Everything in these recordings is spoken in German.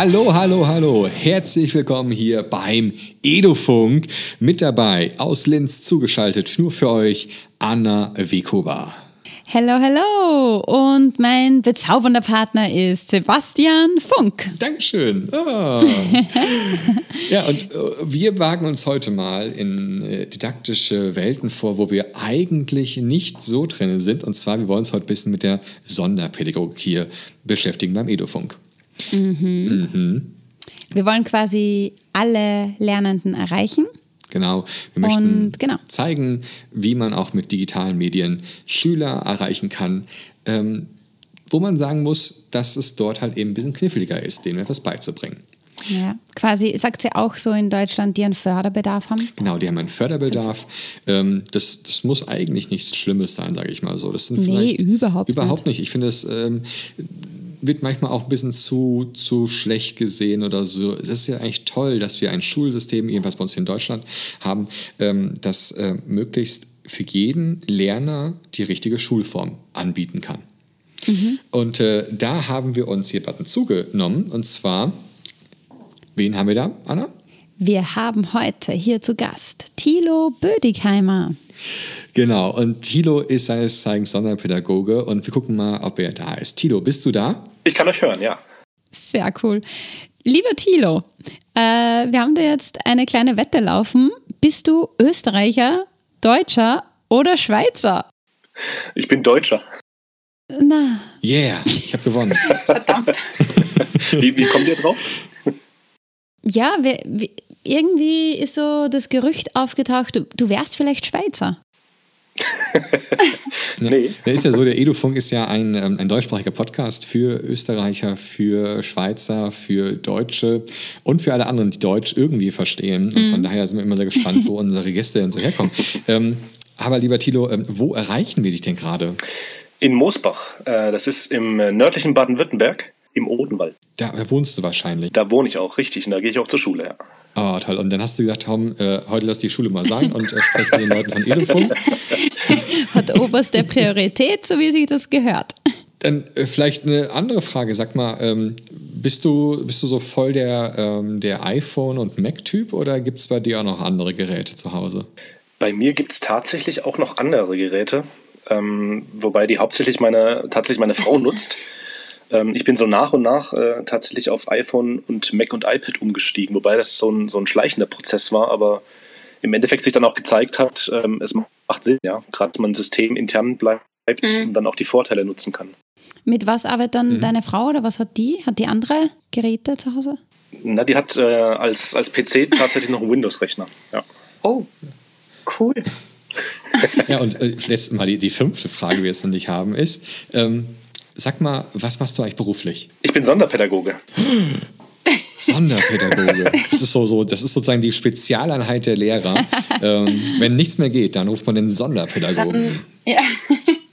Hallo, hallo, hallo. Herzlich willkommen hier beim Edofunk. Mit dabei aus Linz zugeschaltet, nur für euch, Anna Wekova. Hello, hello. Und mein bezaubernder Partner ist Sebastian Funk. Dankeschön. Oh. ja, und äh, wir wagen uns heute mal in äh, didaktische Welten vor, wo wir eigentlich nicht so drin sind. Und zwar, wir wollen uns heute ein bisschen mit der Sonderpädagogik hier beschäftigen beim Edofunk. Mhm. Mhm. Wir wollen quasi alle Lernenden erreichen. Genau, wir möchten und, genau. zeigen, wie man auch mit digitalen Medien Schüler erreichen kann, ähm, wo man sagen muss, dass es dort halt eben ein bisschen kniffliger ist, denen etwas beizubringen. Ja, quasi, sagt sie auch so in Deutschland, die einen Förderbedarf haben? Genau, die haben einen Förderbedarf. Ähm, das, das muss eigentlich nichts Schlimmes sein, sage ich mal so. Das sind nee, überhaupt, überhaupt nicht. nicht. Ich finde es ähm, wird manchmal auch ein bisschen zu, zu schlecht gesehen oder so. Es ist ja eigentlich toll, dass wir ein Schulsystem, jedenfalls bei uns in Deutschland, haben, ähm, das äh, möglichst für jeden Lerner die richtige Schulform anbieten kann. Mhm. Und äh, da haben wir uns jemanden zugenommen und zwar, wen haben wir da, Anna? Wir haben heute hier zu Gast Thilo Bödigheimer. Genau, und Thilo ist seines Zeigens Sonderpädagoge und wir gucken mal, ob er da ist. Thilo, bist du da? Ich kann euch hören, ja. Sehr cool. Lieber Thilo, äh, wir haben da jetzt eine kleine Wette laufen. Bist du Österreicher, Deutscher oder Schweizer? Ich bin Deutscher. Na. Yeah, ich habe gewonnen. Verdammt. wie, wie kommt ihr drauf? Ja, wir, wir, irgendwie ist so das Gerücht aufgetaucht, du, du wärst vielleicht Schweizer. nee. Der ist ja so, der Edufunk ist ja ein, ähm, ein deutschsprachiger Podcast für Österreicher, für Schweizer, für Deutsche und für alle anderen, die Deutsch irgendwie verstehen. Und von mhm. daher sind wir immer sehr gespannt, wo unsere Gäste denn so herkommen. Ähm, aber lieber Thilo, ähm, wo erreichen wir dich denn gerade? In Moosbach. Äh, das ist im äh, nördlichen Baden-Württemberg, im Odenwald. Da, da, wohnst du wahrscheinlich. Da wohne ich auch, richtig. Und da gehe ich auch zur Schule, ja. Oh, toll. Und dann hast du gesagt, Tom, äh, heute lass die Schule mal sein und äh, spreche mit den Leuten von Edufunk. Hat oberste Priorität, so wie sich das gehört. Dann äh, vielleicht eine andere Frage. Sag mal, ähm, bist, du, bist du so voll der, ähm, der iPhone- und Mac-Typ oder gibt es bei dir auch noch andere Geräte zu Hause? Bei mir gibt es tatsächlich auch noch andere Geräte, ähm, wobei die hauptsächlich meine, tatsächlich meine Frau nutzt. Ähm, ich bin so nach und nach äh, tatsächlich auf iPhone und Mac und iPad umgestiegen, wobei das so ein, so ein schleichender Prozess war, aber im Endeffekt sich dann auch gezeigt hat, ähm, es macht Sinn, ja, gerade dass man System intern bleibt mhm. und dann auch die Vorteile nutzen kann. Mit was arbeitet dann mhm. deine Frau oder was hat die? Hat die andere Geräte zu Hause? Na, die hat äh, als, als PC tatsächlich noch einen Windows-Rechner. Ja. Oh, cool. ja, und äh, letztes Mal die, die fünfte Frage, die wir jetzt noch nicht haben, ist, ähm, Sag mal, was machst du eigentlich beruflich? Ich bin Sonderpädagoge. Sonderpädagoge. Das ist so, so, das ist sozusagen die Spezialeinheit der Lehrer. ähm, wenn nichts mehr geht, dann ruft man den Sonderpädagogen. Ja.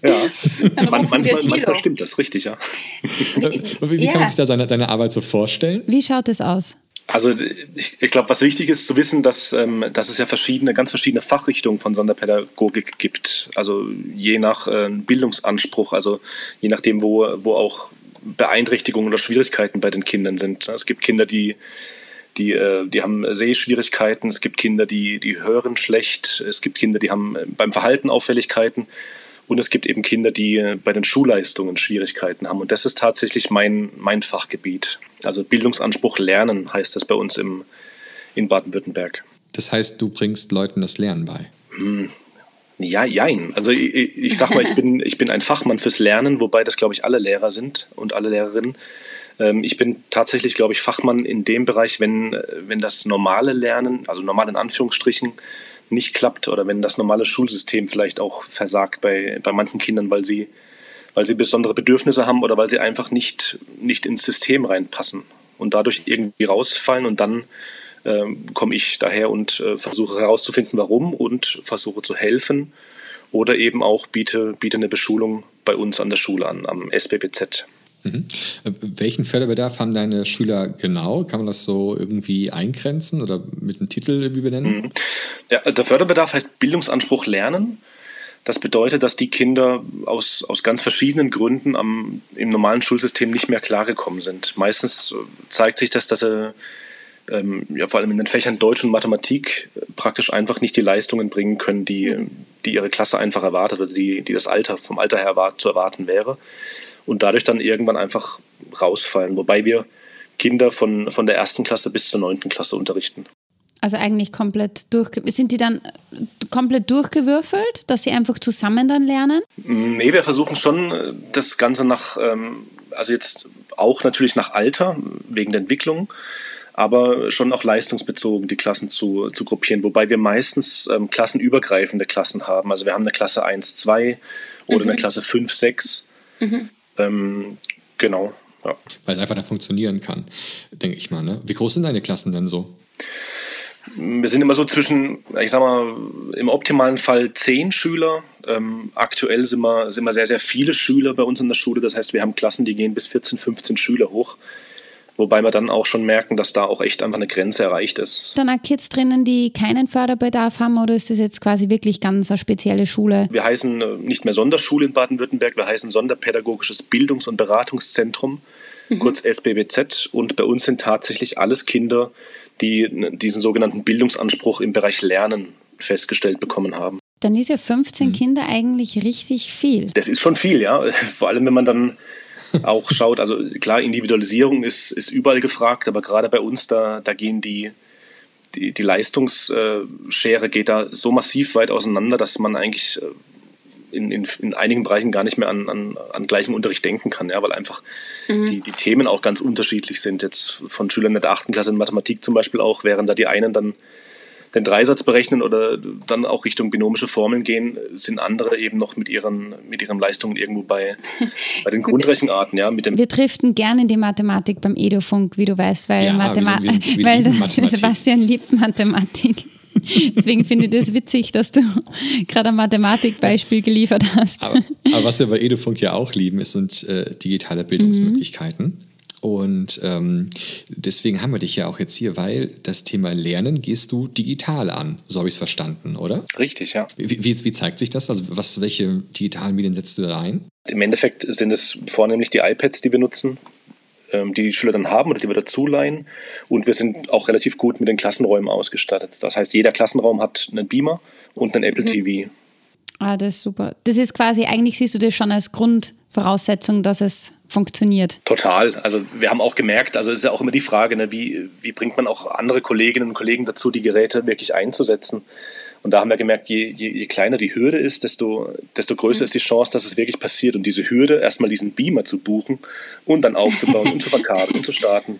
Ja, Man, manchmal, manchmal, stimmt das, richtig, ja. wie, wie kann man sich da seine, deine Arbeit so vorstellen? Wie schaut es aus? Also ich, ich glaube, was wichtig ist zu wissen, dass, ähm, dass es ja verschiedene, ganz verschiedene Fachrichtungen von Sonderpädagogik gibt. Also je nach äh, Bildungsanspruch, also je nachdem, wo, wo auch Beeinträchtigungen oder Schwierigkeiten bei den Kindern sind. Es gibt Kinder, die, die, äh, die haben Sehschwierigkeiten, es gibt Kinder, die, die hören schlecht, es gibt Kinder, die haben äh, beim Verhalten Auffälligkeiten. Und es gibt eben Kinder, die äh, bei den Schulleistungen Schwierigkeiten haben. Und das ist tatsächlich mein, mein Fachgebiet. Also Bildungsanspruch Lernen heißt das bei uns im, in Baden-Württemberg. Das heißt, du bringst Leuten das Lernen bei? Hm. Ja, jein. Also ich, ich sag mal, ich bin, ich bin ein Fachmann fürs Lernen, wobei das, glaube ich, alle Lehrer sind und alle Lehrerinnen. Ähm, ich bin tatsächlich, glaube ich, Fachmann in dem Bereich, wenn, wenn das normale Lernen, also normal in Anführungsstrichen, nicht klappt oder wenn das normale Schulsystem vielleicht auch versagt bei, bei manchen Kindern, weil sie, weil sie besondere Bedürfnisse haben oder weil sie einfach nicht, nicht ins System reinpassen und dadurch irgendwie rausfallen und dann komme ich daher und äh, versuche herauszufinden, warum und versuche zu helfen oder eben auch biete, biete eine Beschulung bei uns an der Schule an, am SBBZ. Mhm. Äh, welchen Förderbedarf haben deine Schüler genau? Kann man das so irgendwie eingrenzen oder mit einem Titel irgendwie benennen? Mhm. Ja, der Förderbedarf heißt Bildungsanspruch Lernen. Das bedeutet, dass die Kinder aus, aus ganz verschiedenen Gründen am, im normalen Schulsystem nicht mehr klargekommen sind. Meistens äh, zeigt sich das, dass sie ähm, ja, vor allem in den Fächern Deutsch und Mathematik praktisch einfach nicht die Leistungen bringen können, die, die ihre Klasse einfach erwartet oder die, die das Alter vom Alter her erwart, zu erwarten wäre. Und dadurch dann irgendwann einfach rausfallen. Wobei wir Kinder von, von der ersten Klasse bis zur neunten Klasse unterrichten. Also eigentlich komplett durch. Sind die dann komplett durchgewürfelt, dass sie einfach zusammen dann lernen? Nee, wir versuchen schon das Ganze nach, ähm, also jetzt auch natürlich nach Alter, wegen der Entwicklung, aber schon auch leistungsbezogen die Klassen zu, zu gruppieren, wobei wir meistens ähm, klassenübergreifende Klassen haben. Also wir haben eine Klasse 1, 2 oder mhm. eine Klasse 5, 6. Mhm. Ähm, genau. Ja. Weil es einfach da funktionieren kann, denke ich mal. Ne? Wie groß sind deine Klassen denn so? Wir sind immer so zwischen, ich sag mal, im optimalen Fall zehn Schüler. Ähm, aktuell sind wir, sind wir sehr, sehr viele Schüler bei uns in der Schule. Das heißt, wir haben Klassen, die gehen bis 14, 15 Schüler hoch. Wobei wir dann auch schon merken, dass da auch echt einfach eine Grenze erreicht ist. Dann auch Kids drinnen, die keinen Förderbedarf haben oder ist das jetzt quasi wirklich ganz eine spezielle Schule? Wir heißen äh, nicht mehr Sonderschule in Baden-Württemberg, wir heißen Sonderpädagogisches Bildungs- und Beratungszentrum, mhm. kurz SBBZ. Und bei uns sind tatsächlich alles Kinder, die diesen sogenannten Bildungsanspruch im Bereich Lernen festgestellt bekommen haben. Dann ist ja 15 mhm. Kinder eigentlich richtig viel. Das ist schon viel, ja. Vor allem, wenn man dann auch schaut, also klar, Individualisierung ist, ist überall gefragt, aber gerade bei uns, da, da gehen die, die, die Leistungsschere geht da so massiv weit auseinander, dass man eigentlich äh, in, in, in einigen Bereichen gar nicht mehr an, an, an gleichen Unterricht denken kann, ja, weil einfach mhm. die, die Themen auch ganz unterschiedlich sind. Jetzt von Schülern der achten Klasse in Mathematik zum Beispiel auch, während da die einen dann den Dreisatz berechnen oder dann auch Richtung binomische Formeln gehen, sind andere eben noch mit ihren, mit ihren Leistungen irgendwo bei, bei den Grundrechenarten. Ja, mit dem wir driften gerne in die Mathematik beim Edufunk, wie du weißt, weil, ja, Mathema wir sind, wir, wir weil Mathematik. Sebastian liebt Mathematik. Deswegen finde ich das witzig, dass du gerade ein Mathematikbeispiel geliefert hast. Aber, aber, was wir bei Edufunk ja auch lieben, sind äh, digitale Bildungsmöglichkeiten. Mhm. Und ähm, deswegen haben wir dich ja auch jetzt hier, weil das Thema Lernen gehst du digital an. So habe ich es verstanden, oder? Richtig, ja. Wie, wie, wie, zeigt sich das? Also was, welche digitalen Medien setzt du da ein? Im Endeffekt sind es vornehmlich die iPads, die wir nutzen, ähm, die die Schüler dann haben oder die wir dazu leihen. Und wir sind auch relativ gut mit den Klassenräumen ausgestattet. Das heißt, jeder Klassenraum hat einen Beamer und einen Apple mhm. TV. Ah, das ist super. Das ist quasi, eigentlich siehst du das schon als Grundvoraussetzung, dass es funktioniert. Total. Also wir haben auch gemerkt, also es ist ja auch immer die Frage, ne, wie, wie bringt man auch andere Kolleginnen und Kollegen dazu, die Geräte wirklich einzusetzen. Und da haben wir gemerkt, je, je, je kleiner die Hürde ist, desto, desto größer mhm. ist die Chance, dass es wirklich passiert. Und diese Hürde, erstmal diesen Beamer zu buchen und dann aufzubauen und zu verkabeln und zu starten,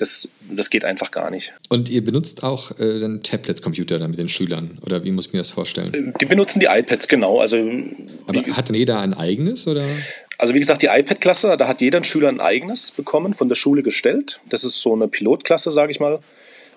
das, das geht einfach gar nicht. Und ihr benutzt auch äh, dann Tablets-Computer dann mit den Schülern? Oder wie muss ich mir das vorstellen? Äh, die benutzen die iPads, genau. Also, Aber hat denn jeder ein eigenes? Oder? Also wie gesagt, die iPad-Klasse, da hat jeder Schüler ein eigenes bekommen, von der Schule gestellt. Das ist so eine Pilotklasse, sage ich mal.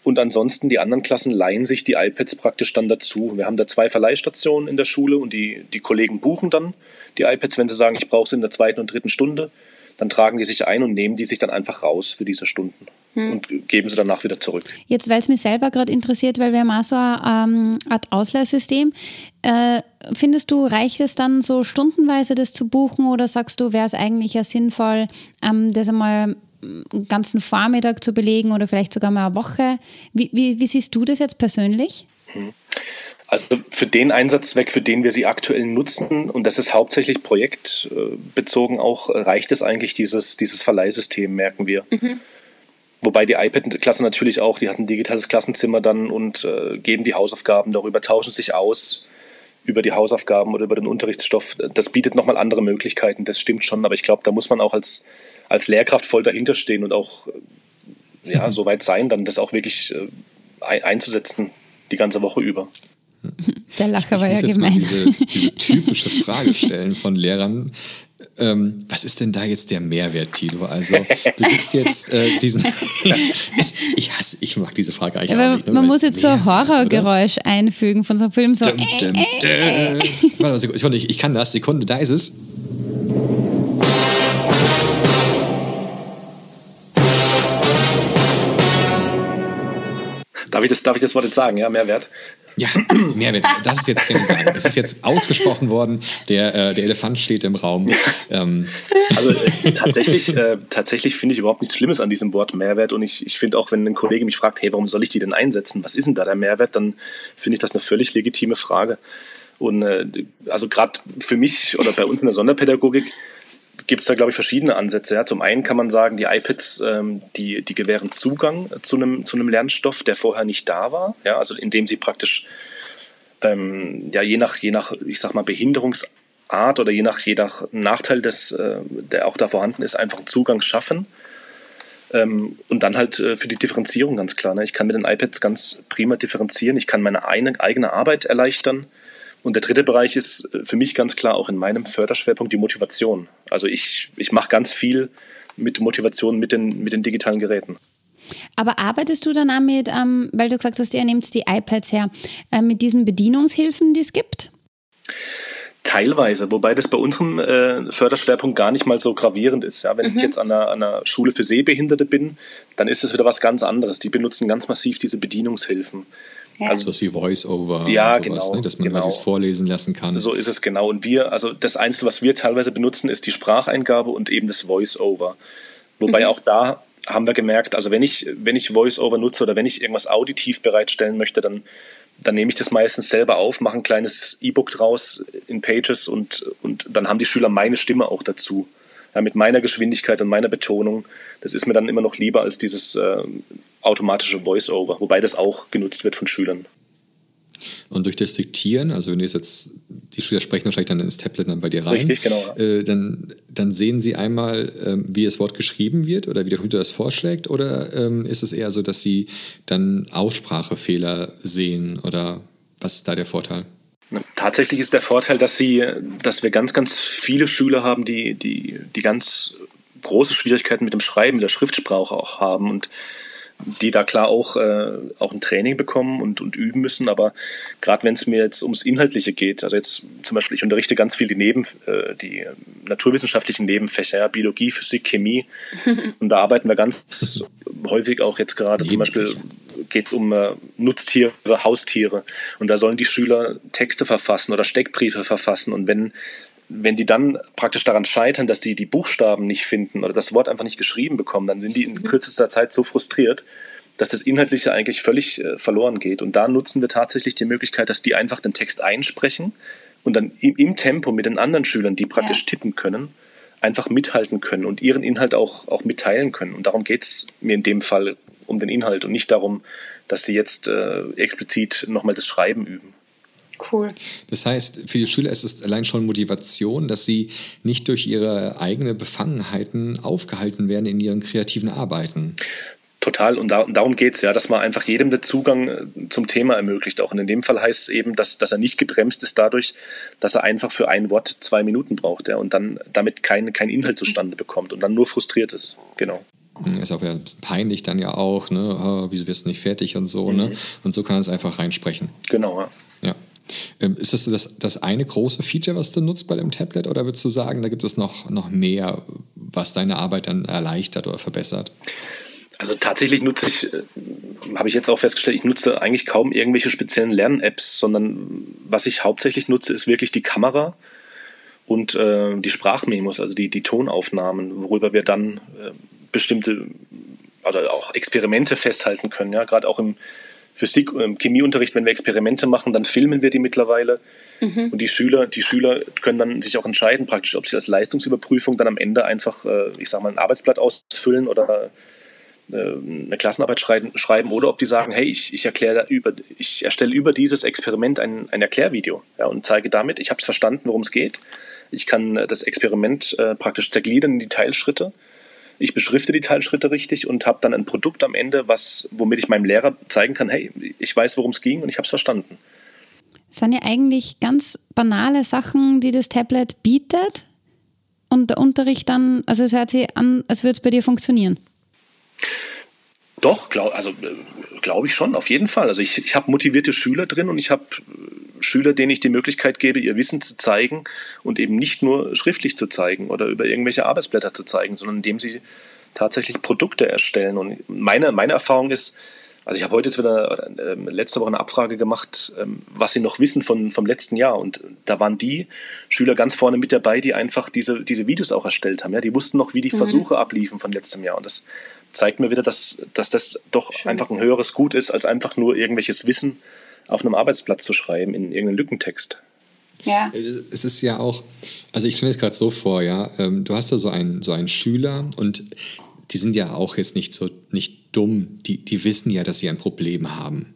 Und ansonsten die anderen Klassen leihen sich die iPads praktisch dann dazu. Wir haben da zwei Verleihstationen in der Schule und die, die Kollegen buchen dann die iPads, wenn sie sagen, ich brauche sie in der zweiten und dritten Stunde dann tragen die sich ein und nehmen die sich dann einfach raus für diese Stunden hm. und geben sie danach wieder zurück. Jetzt, weil es mich selber gerade interessiert, weil wir haben auch so eine ähm, Art Ausleihsystem. Äh, findest du, reicht es dann so stundenweise das zu buchen oder sagst du, wäre es eigentlich ja sinnvoll, ähm, das einmal einen ganzen Vormittag zu belegen oder vielleicht sogar mal eine Woche? Wie, wie, wie siehst du das jetzt persönlich? Hm. Also für den Einsatzzweck, für den wir sie aktuell nutzen, und das ist hauptsächlich projektbezogen auch, reicht es eigentlich dieses, dieses Verleihsystem, merken wir. Mhm. Wobei die iPad-Klasse natürlich auch, die hat ein digitales Klassenzimmer dann und äh, geben die Hausaufgaben darüber, tauschen sich aus über die Hausaufgaben oder über den Unterrichtsstoff. Das bietet nochmal andere Möglichkeiten, das stimmt schon, aber ich glaube, da muss man auch als, als Lehrkraft voll dahinter stehen und auch ja, so weit sein, dann das auch wirklich äh, einzusetzen, die ganze Woche über. Der Lacher ich war ja gemein. Diese, diese, typische Frage stellen von Lehrern. Ähm, was ist denn da jetzt der Mehrwert, Tilo? Also, du gibst jetzt äh, diesen. ich hasse, ich mag diese Frage eigentlich Aber auch nicht. Ne? Man muss jetzt so ein Horrorgeräusch oder? einfügen von so einem Film. So. Dum, dum, äh, dum. Sekunde, ich, ich kann das. Sekunde, da ist es. Darf ich das, darf ich das Wort jetzt sagen? Ja, Mehrwert. Ja, Mehrwert, das ist jetzt, sagen. Es ist jetzt ausgesprochen worden, der, äh, der Elefant steht im Raum. Ähm. Also äh, tatsächlich, äh, tatsächlich finde ich überhaupt nichts Schlimmes an diesem Wort Mehrwert und ich, ich finde auch, wenn ein Kollege mich fragt, hey, warum soll ich die denn einsetzen? Was ist denn da der Mehrwert? Dann finde ich das eine völlig legitime Frage. Und äh, also gerade für mich oder bei uns in der Sonderpädagogik gibt es da, glaube ich, verschiedene Ansätze. Ja. Zum einen kann man sagen, die iPads, ähm, die, die gewähren Zugang zu einem, zu einem Lernstoff, der vorher nicht da war. Ja, also indem sie praktisch ähm, ja, je nach, je nach, ich sag mal, Behinderungsart oder je nach, je nach Nachteil, des, äh, der auch da vorhanden ist, einfach einen Zugang schaffen. Ähm, und dann halt äh, für die Differenzierung ganz klar. Ne? Ich kann mit den iPads ganz prima differenzieren. Ich kann meine eine, eigene Arbeit erleichtern. Und der dritte Bereich ist äh, für mich ganz klar auch in meinem Förderschwerpunkt die Motivation. Also ich, ich mache ganz viel mit Motivation mit den, mit den digitalen Geräten. Aber arbeitest du dann auch mit, ähm, weil du gesagt hast, ihr nehmt die iPads her, äh, mit diesen Bedienungshilfen, die es gibt? Teilweise, wobei das bei unserem äh, Förderschwerpunkt gar nicht mal so gravierend ist. Ja, wenn mhm. ich jetzt an einer, an einer, Schule für Sehbehinderte bin, dann ist es wieder was ganz anderes. Die benutzen ganz massiv diese Bedienungshilfen. Also so wie Voice-Over, ja, sowas, genau, ne? dass man genau. was vorlesen lassen kann. So ist es genau. Und wir, also das Einzige, was wir teilweise benutzen, ist die Spracheingabe und eben das Voice-Over. Wobei mhm. auch da haben wir gemerkt, also wenn ich, wenn ich Voice-Over nutze oder wenn ich irgendwas auditiv bereitstellen möchte, dann, dann nehme ich das meistens selber auf, mache ein kleines E-Book draus in Pages und, und dann haben die Schüler meine Stimme auch dazu. Ja, mit meiner Geschwindigkeit und meiner Betonung. Das ist mir dann immer noch lieber als dieses äh, automatische Voice-Over, wobei das auch genutzt wird von Schülern. Und durch das Diktieren, also wenn du jetzt, die Schüler sprechen wahrscheinlich dann ins Tablet dann bei dir rein, Richtig, genau, ja. äh, dann, dann sehen sie einmal, ähm, wie das Wort geschrieben wird oder wie der Computer das vorschlägt oder ähm, ist es eher so, dass sie dann Aussprachefehler sehen oder was ist da der Vorteil? Tatsächlich ist der Vorteil, dass sie, dass wir ganz, ganz viele Schüler haben, die, die, die ganz große Schwierigkeiten mit dem Schreiben, mit der Schriftsprache auch haben und die da klar auch, äh, auch ein Training bekommen und, und üben müssen. Aber gerade wenn es mir jetzt ums Inhaltliche geht, also jetzt zum Beispiel, ich unterrichte ganz viel die, Neben, äh, die naturwissenschaftlichen Nebenfächer, ja, Biologie, Physik, Chemie. und da arbeiten wir ganz häufig auch jetzt gerade zum Beispiel geht um äh, Nutztiere, Haustiere. Und da sollen die Schüler Texte verfassen oder Steckbriefe verfassen. Und wenn wenn die dann praktisch daran scheitern, dass die die Buchstaben nicht finden oder das Wort einfach nicht geschrieben bekommen, dann sind die in mhm. kürzester Zeit so frustriert, dass das Inhaltliche eigentlich völlig äh, verloren geht. Und da nutzen wir tatsächlich die Möglichkeit, dass die einfach den Text einsprechen und dann im, im Tempo mit den anderen Schülern, die praktisch ja. tippen können, einfach mithalten können und ihren Inhalt auch, auch mitteilen können. Und darum geht es mir in dem Fall um den Inhalt und nicht darum, dass sie jetzt äh, explizit nochmal das Schreiben üben. Cool. Das heißt, für die Schüler ist es allein schon Motivation, dass sie nicht durch ihre eigenen Befangenheiten aufgehalten werden in ihren kreativen Arbeiten. Total, und da, darum geht es ja, dass man einfach jedem den Zugang äh, zum Thema ermöglicht. Auch und in dem Fall heißt es eben, dass, dass er nicht gebremst ist dadurch, dass er einfach für ein Wort zwei Minuten braucht ja, und dann damit keinen kein Inhalt zustande bekommt und dann nur frustriert ist. Genau. Hm, ist auch ein bisschen peinlich dann ja auch, ne? Oh, wieso wirst du nicht fertig und so, ne? mhm. ne? Und so kann er es einfach reinsprechen. Genau, ja. ja. Ähm, ist das, das das eine große Feature, was du nutzt bei dem Tablet, oder würdest du sagen, da gibt es noch, noch mehr, was deine Arbeit dann erleichtert oder verbessert? Also tatsächlich nutze ich, äh, habe ich jetzt auch festgestellt, ich nutze eigentlich kaum irgendwelche speziellen Lern-Apps, sondern was ich hauptsächlich nutze, ist wirklich die Kamera und äh, die Sprachmemos, also die, die Tonaufnahmen, worüber wir dann äh, bestimmte oder auch Experimente festhalten können. Ja, gerade auch im Physik, im Chemieunterricht, wenn wir Experimente machen, dann filmen wir die mittlerweile. Mhm. Und die Schüler, die Schüler können dann sich auch entscheiden, praktisch, ob sie als Leistungsüberprüfung dann am Ende einfach, äh, ich sag mal, ein Arbeitsblatt ausfüllen oder äh, eine Klassenarbeit schreiben oder ob die sagen, hey, ich, ich erkläre über, ich erstelle über dieses Experiment ein, ein Erklärvideo ja, und zeige damit, ich habe es verstanden, worum es geht. Ich kann äh, das Experiment äh, praktisch zergliedern in die Teilschritte ich beschrifte die Teilschritte richtig und habe dann ein Produkt am Ende, was, womit ich meinem Lehrer zeigen kann, hey, ich weiß, worum es ging und ich habe es verstanden. Das sind ja eigentlich ganz banale Sachen, die das Tablet bietet und der Unterricht dann, also es hört sich an, als würde es bei dir funktionieren. Doch, glaub, also äh, glaube ich schon, auf jeden Fall. Also ich, ich habe motivierte Schüler drin und ich habe äh, Schüler, denen ich die Möglichkeit gebe, ihr Wissen zu zeigen und eben nicht nur schriftlich zu zeigen oder über irgendwelche Arbeitsblätter zu zeigen, sondern indem sie tatsächlich Produkte erstellen. Und meine, meine Erfahrung ist, Also ich habe heute jetzt wieder äh, letzte Woche eine Abfrage gemacht, ähm, was sie noch wissen von, vom letzten Jahr. Und da waren die Schüler ganz vorne mit dabei, die einfach diese, diese Videos auch erstellt haben. Ja? Die wussten noch, wie die mhm. Versuche abliefen von letztem Jahr. Und das zeigt mir wieder, dass, dass das doch Schön. einfach ein höheres Gut ist, als einfach nur irgendwelches Wissen auf einem Arbeitsplatz zu schreiben in irgendeinen Lückentext. Ja. Es ist ja auch, also ich stelle es gerade so vor, ja, ähm, du hast da so einen, so einen Schüler und die sind ja auch jetzt nicht so nicht dumm, die, die wissen ja, dass sie ein Problem haben.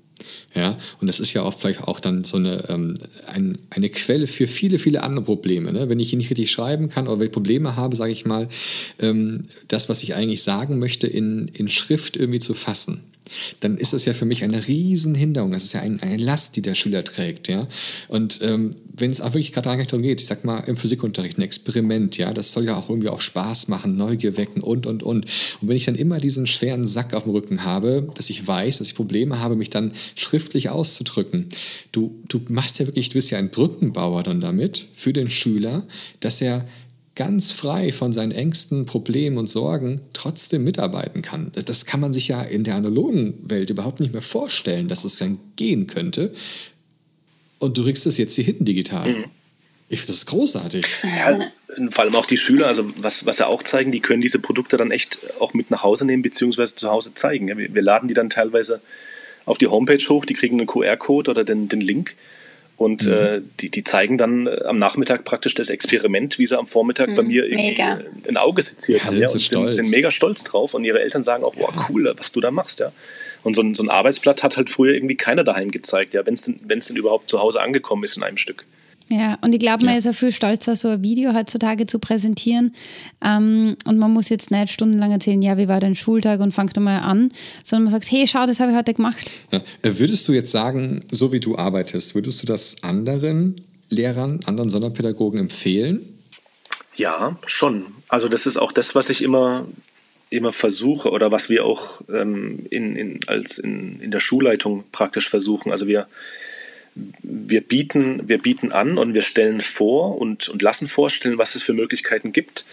Ja, und das ist ja oft vielleicht auch dann so eine, ähm, ein, eine Quelle für viele, viele andere Probleme. Ne? Wenn ich nicht richtig schreiben kann oder wenn ich Probleme habe, sage ich mal, ähm, das, was ich eigentlich sagen möchte, in, in Schrift irgendwie zu fassen dann ist das ja für mich eine Riesenhinderung. Das ist ja ein, eine Last, die der Schüler trägt. Ja? Und ähm, wenn es auch wirklich gerade darum geht, ich sag mal im Physikunterricht ein Experiment, ja, das soll ja auch irgendwie auch Spaß machen, Neugier wecken und und und. Und wenn ich dann immer diesen schweren Sack auf dem Rücken habe, dass ich weiß, dass ich Probleme habe, mich dann schriftlich auszudrücken, du, du machst ja wirklich, du bist ja ein Brückenbauer dann damit für den Schüler, dass er ganz frei von seinen Ängsten, Problemen und Sorgen trotzdem mitarbeiten kann. Das kann man sich ja in der analogen Welt überhaupt nicht mehr vorstellen, dass es dann gehen könnte. Und du kriegst es jetzt hier hinten digital. Mhm. Ich finde das ist großartig. Ja, vor allem auch die Schüler, also was, was sie auch zeigen, die können diese Produkte dann echt auch mit nach Hause nehmen, beziehungsweise zu Hause zeigen. Wir, wir laden die dann teilweise auf die Homepage hoch, die kriegen einen QR-Code oder den, den Link und mhm. äh, die, die zeigen dann äh, am Nachmittag praktisch das Experiment, wie sie am Vormittag mhm. bei mir irgendwie mega. ein Auge seziert ja, haben. Ja, und sind, sind, mega stolz drauf. Und ihre Eltern sagen auch, boah, cool, was du da machst, ja. Und so ein, so ein Arbeitsblatt hat halt früher irgendwie keiner daheim gezeigt, ja, wenn es denn, denn überhaupt zu Hause angekommen ist in einem Stück. Ja, und ich glaube, man ja. ist ja viel stolzer, so ein Video heutzutage zu präsentieren. Ähm, und man muss jetzt nicht stundenlang erzählen, ja, wie war dein Schultag und fangt mal an, sondern man sagt, hey, schau, das habe ich heute gemacht. Ja. Äh, würdest du jetzt sagen, so wie du arbeitest, würdest du das anderen Lehrern, anderen Sonderpädagogen empfehlen? Ja, schon. Also das ist auch das, was ich immer, immer versuche oder was wir auch ähm, in, in, als in, in der Schulleitung praktisch versuchen. Also wir wir bieten, wir bieten an und wir stellen vor und, und lassen vorstellen, was es für Möglichkeiten gibt.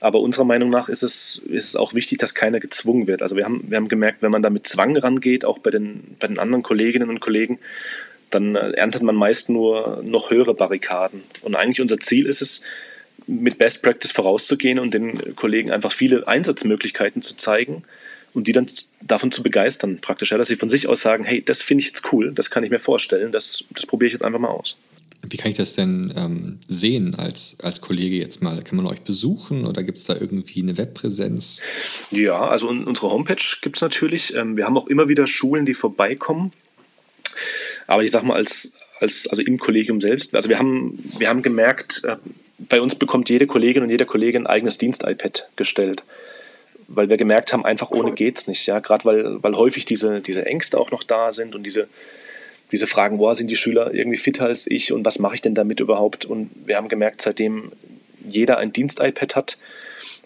Aber unserer Meinung nach ist es, ist es auch wichtig, dass keiner gezwungen wird. Also wir haben, wir haben gemerkt, wenn man da mit Zwang rangeht, auch bei den, bei den anderen Kolleginnen und Kollegen, dann äh, erntet man meist nur noch höhere Barrikaden. Und eigentlich unser Ziel ist es, mit Best Practice vorauszugehen und den Kollegen einfach viele Einsatzmöglichkeiten zu zeigen und die dann davon zu begeistern, praktisch, ja, dass sie von sich aus sagen, hey, das finde ich jetzt cool, das kann ich mir vorstellen, das, das probiere ich jetzt einfach mal aus. Wie kann ich das denn ähm, sehen als, als Kollege jetzt mal? Kann man euch besuchen oder gibt es da irgendwie eine Webpräsenz? Ja, also unsere Homepage gibt es natürlich. Ähm, wir haben auch immer wieder Schulen, die vorbeikommen. Aber ich sag mal, als, als, also im Kollegium selbst, also wir haben, wir haben gemerkt, äh, bei uns bekommt jede Kollegin und jeder Kollege ein eigenes Dienst-iPad gestellt weil wir gemerkt haben, einfach ohne geht's nicht. Ja, gerade weil, weil häufig diese, diese Ängste auch noch da sind und diese, diese Fragen, boah, sind die Schüler irgendwie fitter als ich und was mache ich denn damit überhaupt? Und wir haben gemerkt, seitdem jeder ein Dienst-iPad hat,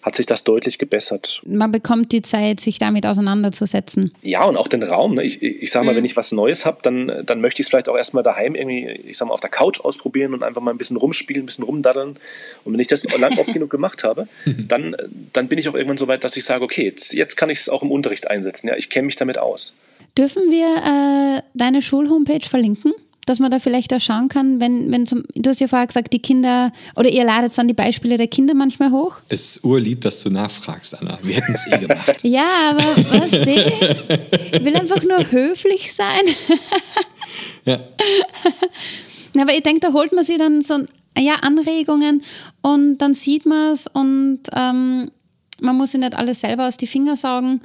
hat sich das deutlich gebessert. Man bekommt die Zeit, sich damit auseinanderzusetzen. Ja, und auch den Raum. Ne? Ich, ich sage mal, mhm. wenn ich was Neues habe, dann, dann möchte ich es vielleicht auch erstmal daheim irgendwie, ich sage mal, auf der Couch ausprobieren und einfach mal ein bisschen rumspielen, ein bisschen rumdaddeln. Und wenn ich das lang oft genug gemacht habe, dann, dann bin ich auch irgendwann so weit, dass ich sage, okay, jetzt, jetzt kann ich es auch im Unterricht einsetzen. Ja, ich kenne mich damit aus. Dürfen wir äh, deine Schulhomepage verlinken? Dass man da vielleicht auch schauen kann, wenn, wenn zum, du hast ja vorher gesagt, die Kinder, oder ihr ladet dann die Beispiele der Kinder manchmal hoch? Es ist urlieb, dass du nachfragst, Anna. Wir hätten es eh gemacht. ja, aber was ich will einfach nur höflich sein. ja. Aber ich denke, da holt man sich dann so ja, Anregungen und dann sieht man es und ähm, man muss sich nicht alles selber aus die Finger saugen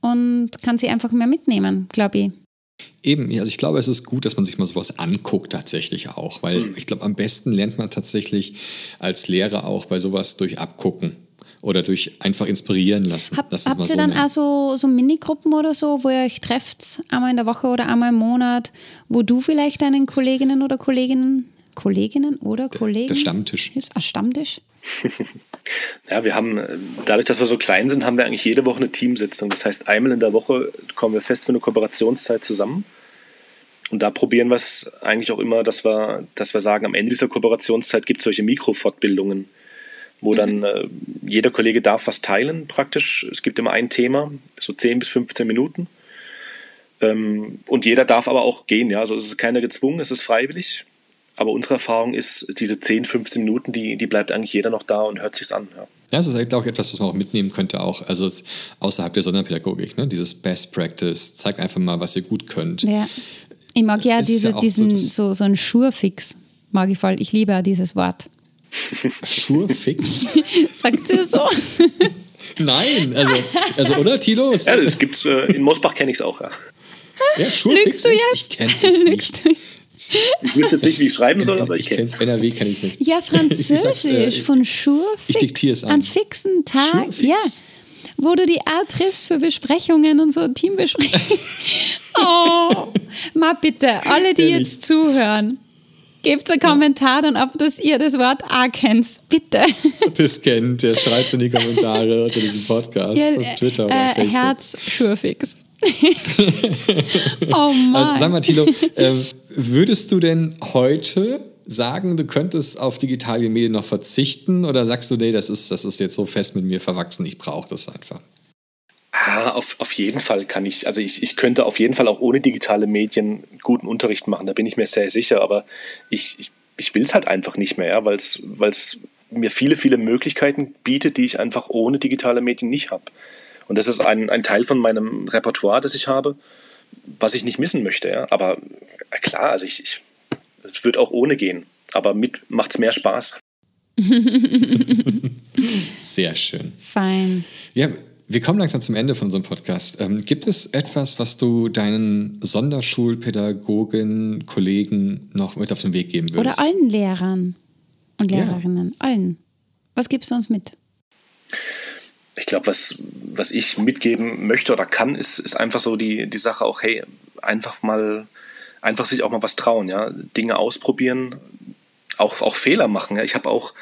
und kann sie einfach mehr mitnehmen, glaube ich. Eben, also ich glaube, es ist gut, dass man sich mal sowas anguckt tatsächlich auch, weil mhm. ich glaube, am besten lernt man tatsächlich als Lehrer auch bei sowas durch Abgucken oder durch einfach inspirieren lassen. Hab, habt ihr so dann nennen. auch so, so Minigruppen oder so, wo ihr euch trefft, einmal in der Woche oder einmal im Monat, wo du vielleicht deinen Kolleginnen oder Kolleginnen, Kolleginnen oder Kollegen? Der Stammtisch. Ah, Stammtisch? ja, wir haben, dadurch, dass wir so klein sind, haben wir eigentlich jede Woche eine Teamsitzung. Das heißt, einmal in der Woche kommen wir fest für eine Kooperationszeit zusammen. Und da probieren wir es eigentlich auch immer, dass wir, dass wir sagen, am Ende dieser Kooperationszeit gibt es solche Mikrofortbildungen, wo mhm. dann äh, jeder Kollege darf was teilen praktisch. Es gibt immer ein Thema, so 10 bis 15 Minuten. Ähm, und jeder darf aber auch gehen, ja. Also es ist keiner gezwungen, es ist freiwillig. Aber unsere Erfahrung ist, diese 10, 15 Minuten, die, die bleibt eigentlich jeder noch da und hört sich's an. Ja. Das ist, glaube ich, etwas, was man auch mitnehmen könnte, auch also außerhalb der Sonderpädagogik. Ne? Dieses Best Practice, zeigt einfach mal, was ihr gut könnt. Ja. Ich mag ja, diese, ja diesen, so, so, so ein Schurfix, mag ich voll. Ich liebe ja dieses Wort. Schurfix? Sagt sie so? Nein, also, also oder Tilo? Ja, das gibt's, äh, in Mosbach kenne ich es auch, ja. Ja, Schurfix? Lügst du jetzt? Ich kenne es nicht. Ich wüsste jetzt nicht, wie ich schreiben soll, aber ich, ich kenne es. NRW kenne ich es nicht. Ja, Französisch, äh, von Schurfix. Ich diktiere es an. An fixen Tag, Schurfix. ja. Wo du die A triffst für Besprechungen und so, Teambesprechungen. oh, mal bitte, alle, die jetzt zuhören, Gebt einen Kommentar dann, ob das ihr das Wort A kennt. Bitte. Das kennt, der schreibt es in die Kommentare unter diesem Podcast ja, auf Twitter oder äh, Facebook. Herz Schurfix. oh Mann. Also sag mal, Tilo, äh, würdest du denn heute sagen, du könntest auf digitale Medien noch verzichten oder sagst du, nee, das ist, das ist jetzt so fest mit mir verwachsen, ich brauche das einfach? Ah, auf, auf jeden Fall kann ich, also ich, ich könnte auf jeden Fall auch ohne digitale Medien guten Unterricht machen, da bin ich mir sehr sicher, aber ich, ich, ich will es halt einfach nicht mehr, ja, weil es mir viele, viele Möglichkeiten bietet, die ich einfach ohne digitale Medien nicht habe. Und das ist ein, ein Teil von meinem Repertoire, das ich habe, was ich nicht missen möchte. Ja. Aber klar, also ich, ich es wird auch ohne gehen. Aber mit macht es mehr Spaß. Sehr schön. Fein. Ja, wir kommen langsam zum Ende von unserem Podcast. Ähm, gibt es etwas, was du deinen Sonderschulpädagogen, Kollegen noch mit auf den Weg geben würdest? Oder allen Lehrern und Lehrerinnen, ja. allen. Was gibst du uns mit? Ich glaube, was, was ich mitgeben möchte oder kann, ist, ist einfach so die, die Sache auch, hey, einfach mal, einfach sich auch mal was trauen, ja, Dinge ausprobieren, auch, auch Fehler machen. Ja. Ich habe auch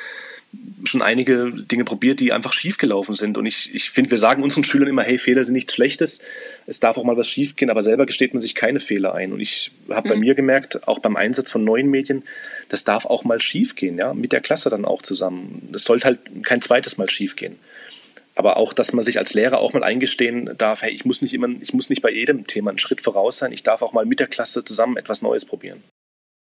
schon einige Dinge probiert, die einfach schiefgelaufen sind. Und ich, ich finde, wir sagen unseren Schülern immer, hey, Fehler sind nichts Schlechtes. Es darf auch mal was schiefgehen, aber selber gesteht man sich keine Fehler ein. Und ich habe mhm. bei mir gemerkt, auch beim Einsatz von neuen Medien, das darf auch mal schiefgehen, ja, mit der Klasse dann auch zusammen. Es sollte halt kein zweites Mal schiefgehen. Aber auch, dass man sich als Lehrer auch mal eingestehen darf, hey, ich muss nicht immer, ich muss nicht bei jedem Thema einen Schritt voraus sein, ich darf auch mal mit der Klasse zusammen etwas Neues probieren.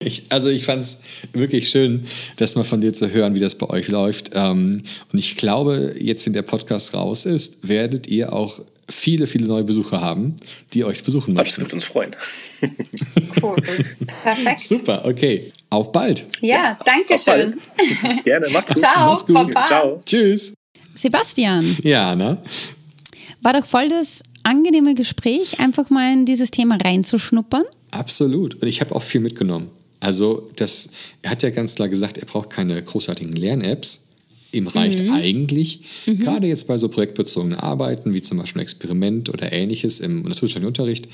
Ich, also ich fand es wirklich schön, das mal von dir zu hören, wie das bei euch läuft. Ähm, und ich glaube, jetzt, wenn der Podcast raus ist, werdet ihr auch viele, viele neue Besucher haben, die euch besuchen möchten. Das würde uns freuen. Cool. Perfekt. Super, okay. Auf bald. Ja, danke schön. Gerne, macht's gut. Ciao, Mach's gut. Papa. Ciao. Tschüss. Sebastian. Ja, ne? War doch voll das angenehme Gespräch, einfach mal in dieses Thema reinzuschnuppern. Absolut. Und ich habe auch viel mitgenommen. Also das, er hat ja ganz klar gesagt, er braucht keine großartigen Lern-Apps. Ihm reicht mhm. eigentlich, mhm. gerade jetzt bei so projektbezogenen Arbeiten, wie zum Beispiel ein Experiment oder ähnliches im naturwissenschaftlichen Unterricht,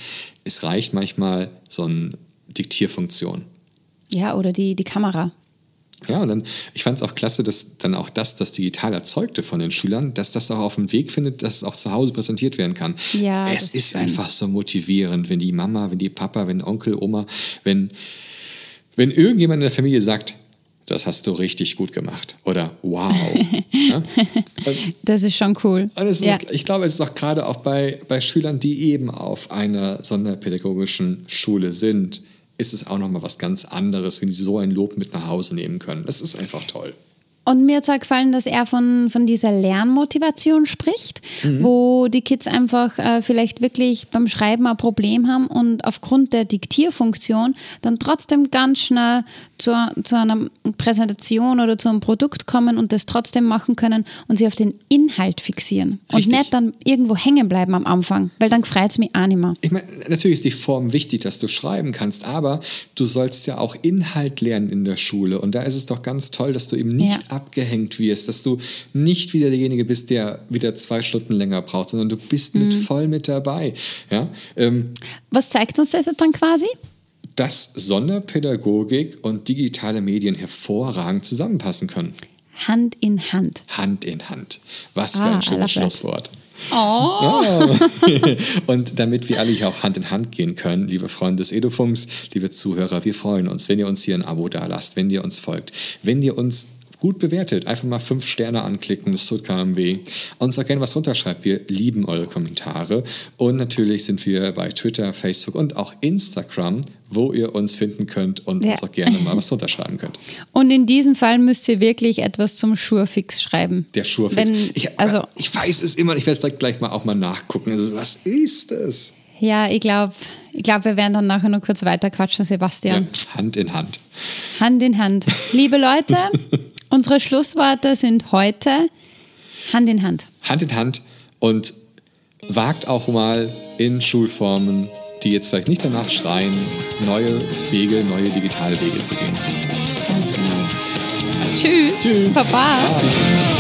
es reicht manchmal so eine Diktierfunktion. Ja, oder die, die Kamera. Ja, und dann, ich fand es auch klasse, dass dann auch das, das digital Erzeugte von den Schülern, dass das auch auf dem Weg findet, dass es auch zu Hause präsentiert werden kann. Ja, es ist, ist einfach so motivierend, wenn die Mama, wenn die Papa, wenn Onkel, Oma, wenn wenn irgendjemand in der Familie sagt, das hast du richtig gut gemacht oder wow. ja? Das ist schon cool. Ist, ja. Ich glaube, es ist auch gerade auch bei, bei Schülern, die eben auf einer sonderpädagogischen Schule sind, ist es auch nochmal was ganz anderes, wenn sie so ein Lob mit nach Hause nehmen können. Das ist einfach toll. Und mir hat es gefallen, dass er von, von dieser Lernmotivation spricht, mhm. wo die Kids einfach äh, vielleicht wirklich beim Schreiben ein Problem haben und aufgrund der Diktierfunktion dann trotzdem ganz schnell zu, zu einer Präsentation oder zu einem Produkt kommen und das trotzdem machen können und sich auf den Inhalt fixieren. Richtig. Und nicht dann irgendwo hängen bleiben am Anfang, weil dann freut es mich auch nicht mehr. Ich meine, natürlich ist die Form wichtig, dass du schreiben kannst, aber du sollst ja auch Inhalt lernen in der Schule. Und da ist es doch ganz toll, dass du eben nicht ja abgehängt wirst, dass du nicht wieder derjenige bist, der wieder zwei Stunden länger braucht, sondern du bist mit mhm. voll mit dabei. Ja? Ähm, Was zeigt uns das jetzt dann quasi? Dass Sonderpädagogik und digitale Medien hervorragend zusammenpassen können. Hand in Hand. Hand in Hand. Was für ah, ein schönes Schlusswort. That. Oh. Und damit wir alle hier auch Hand in Hand gehen können, liebe Freunde des Edufunks, liebe Zuhörer, wir freuen uns, wenn ihr uns hier ein Abo da lasst, wenn ihr uns folgt, wenn ihr uns gut bewertet. Einfach mal fünf Sterne anklicken, das tut keinem weh. Uns auch gerne was runterschreibt. Wir lieben eure Kommentare. Und natürlich sind wir bei Twitter, Facebook und auch Instagram, wo ihr uns finden könnt und ja. uns auch gerne mal was runterschreiben könnt. Und in diesem Fall müsst ihr wirklich etwas zum Schurfix schreiben. Der Schurfix. Wenn, ich, also, ich weiß es immer, ich werde es gleich mal auch mal nachgucken. Also, was ist das? Ja, ich glaube, ich glaub, wir werden dann nachher noch kurz weiter quatschen, Sebastian. Ja, Hand in Hand. Hand in Hand. Liebe Leute, unsere Schlussworte sind heute Hand in Hand. Hand in Hand und wagt auch mal in Schulformen, die jetzt vielleicht nicht danach schreien, neue Wege, neue digitale Wege zu gehen. Ganz genau. Also, Tschüss. Tschüss. Baba. Bye.